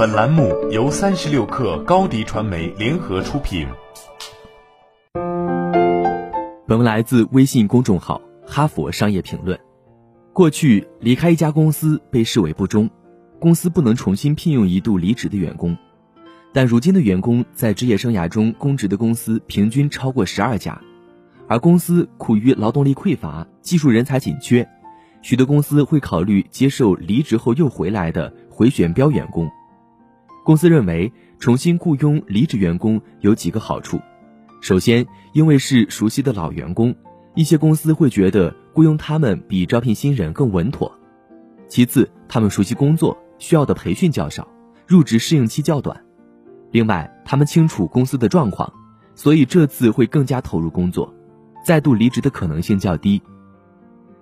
本栏目由三十六氪高低传媒联合出品。本文来自微信公众号《哈佛商业评论》。过去离开一家公司被视为不忠，公司不能重新聘用一度离职的员工。但如今的员工在职业生涯中供职的公司平均超过十二家，而公司苦于劳动力匮乏、技术人才紧缺，许多公司会考虑接受离职后又回来的回旋标员工。公司认为重新雇佣离职员工有几个好处：首先，因为是熟悉的老员工，一些公司会觉得雇佣他们比招聘新人更稳妥；其次，他们熟悉工作，需要的培训较少，入职适应期较短。另外，他们清楚公司的状况，所以这次会更加投入工作，再度离职的可能性较低。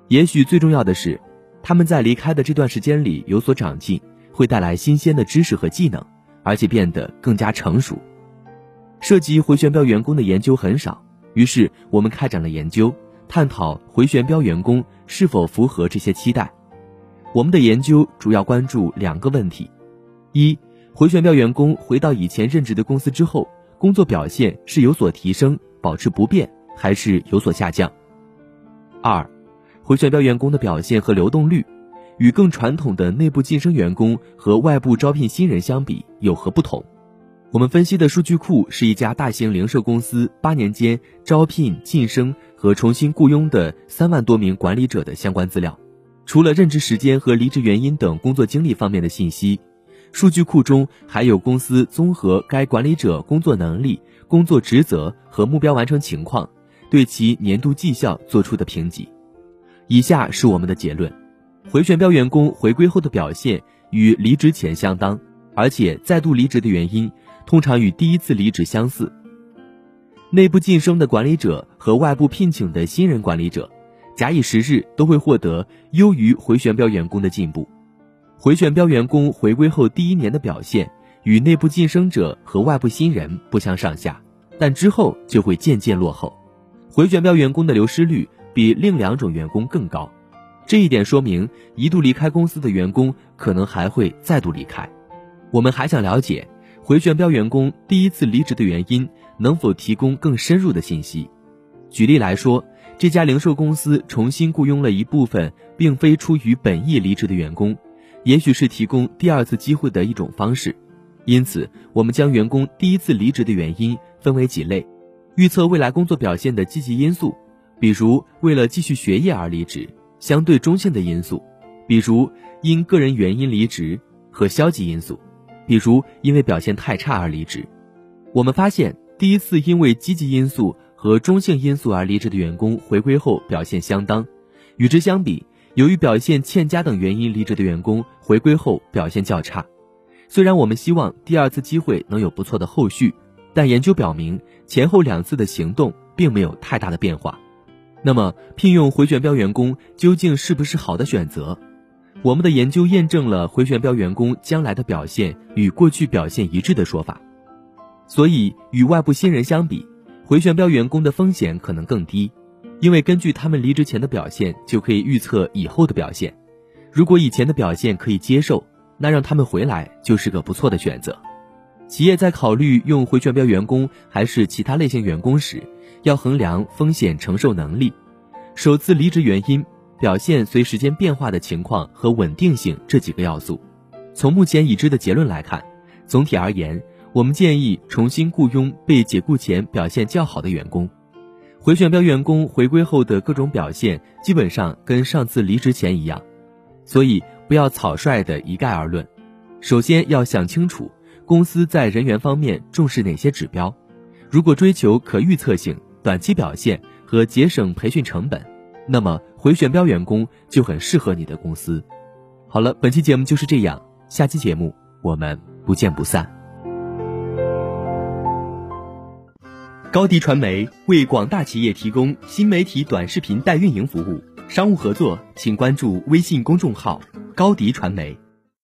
也许最重要的是，他们在离开的这段时间里有所长进，会带来新鲜的知识和技能，而且变得更加成熟。涉及回旋镖员工的研究很少，于是我们开展了研究，探讨回旋镖员工是否符合这些期待。我们的研究主要关注两个问题：一。回旋镖员工回到以前任职的公司之后，工作表现是有所提升、保持不变，还是有所下降？二，回旋镖员工的表现和流动率，与更传统的内部晋升员工和外部招聘新人相比有何不同？我们分析的数据库是一家大型零售公司八年间招聘、晋升和重新雇佣的三万多名管理者的相关资料，除了任职时间和离职原因等工作经历方面的信息。数据库中还有公司综合该管理者工作能力、工作职责和目标完成情况，对其年度绩效做出的评级。以下是我们的结论：回旋镖员工回归后的表现与离职前相当，而且再度离职的原因通常与第一次离职相似。内部晋升的管理者和外部聘请的新人管理者，假以时日都会获得优于回旋镖员工的进步。回旋镖员工回归后第一年的表现与内部晋升者和外部新人不相上下，但之后就会渐渐落后。回旋镖员工的流失率比另两种员工更高，这一点说明一度离开公司的员工可能还会再度离开。我们还想了解回旋镖员工第一次离职的原因，能否提供更深入的信息？举例来说，这家零售公司重新雇佣了一部分并非出于本意离职的员工。也许是提供第二次机会的一种方式，因此我们将员工第一次离职的原因分为几类：预测未来工作表现的积极因素，比如为了继续学业而离职；相对中性的因素，比如因个人原因离职；和消极因素，比如因为表现太差而离职。我们发现，第一次因为积极因素和中性因素而离职的员工回归后表现相当，与之相比。由于表现欠佳等原因离职的员工回归后表现较差，虽然我们希望第二次机会能有不错的后续，但研究表明前后两次的行动并没有太大的变化。那么，聘用回旋镖员工究竟是不是好的选择？我们的研究验证了回旋镖员工将来的表现与过去表现一致的说法。所以，与外部新人相比，回旋镖员工的风险可能更低。因为根据他们离职前的表现，就可以预测以后的表现。如果以前的表现可以接受，那让他们回来就是个不错的选择。企业在考虑用回旋镖员工还是其他类型员工时，要衡量风险承受能力、首次离职原因、表现随时间变化的情况和稳定性这几个要素。从目前已知的结论来看，总体而言，我们建议重新雇佣被解雇前表现较好的员工。回旋镖员工回归后的各种表现基本上跟上次离职前一样，所以不要草率的一概而论。首先要想清楚公司在人员方面重视哪些指标。如果追求可预测性、短期表现和节省培训成本，那么回旋镖员工就很适合你的公司。好了，本期节目就是这样，下期节目我们不见不散。高迪传媒为广大企业提供新媒体短视频代运营服务，商务合作请关注微信公众号“高迪传媒”。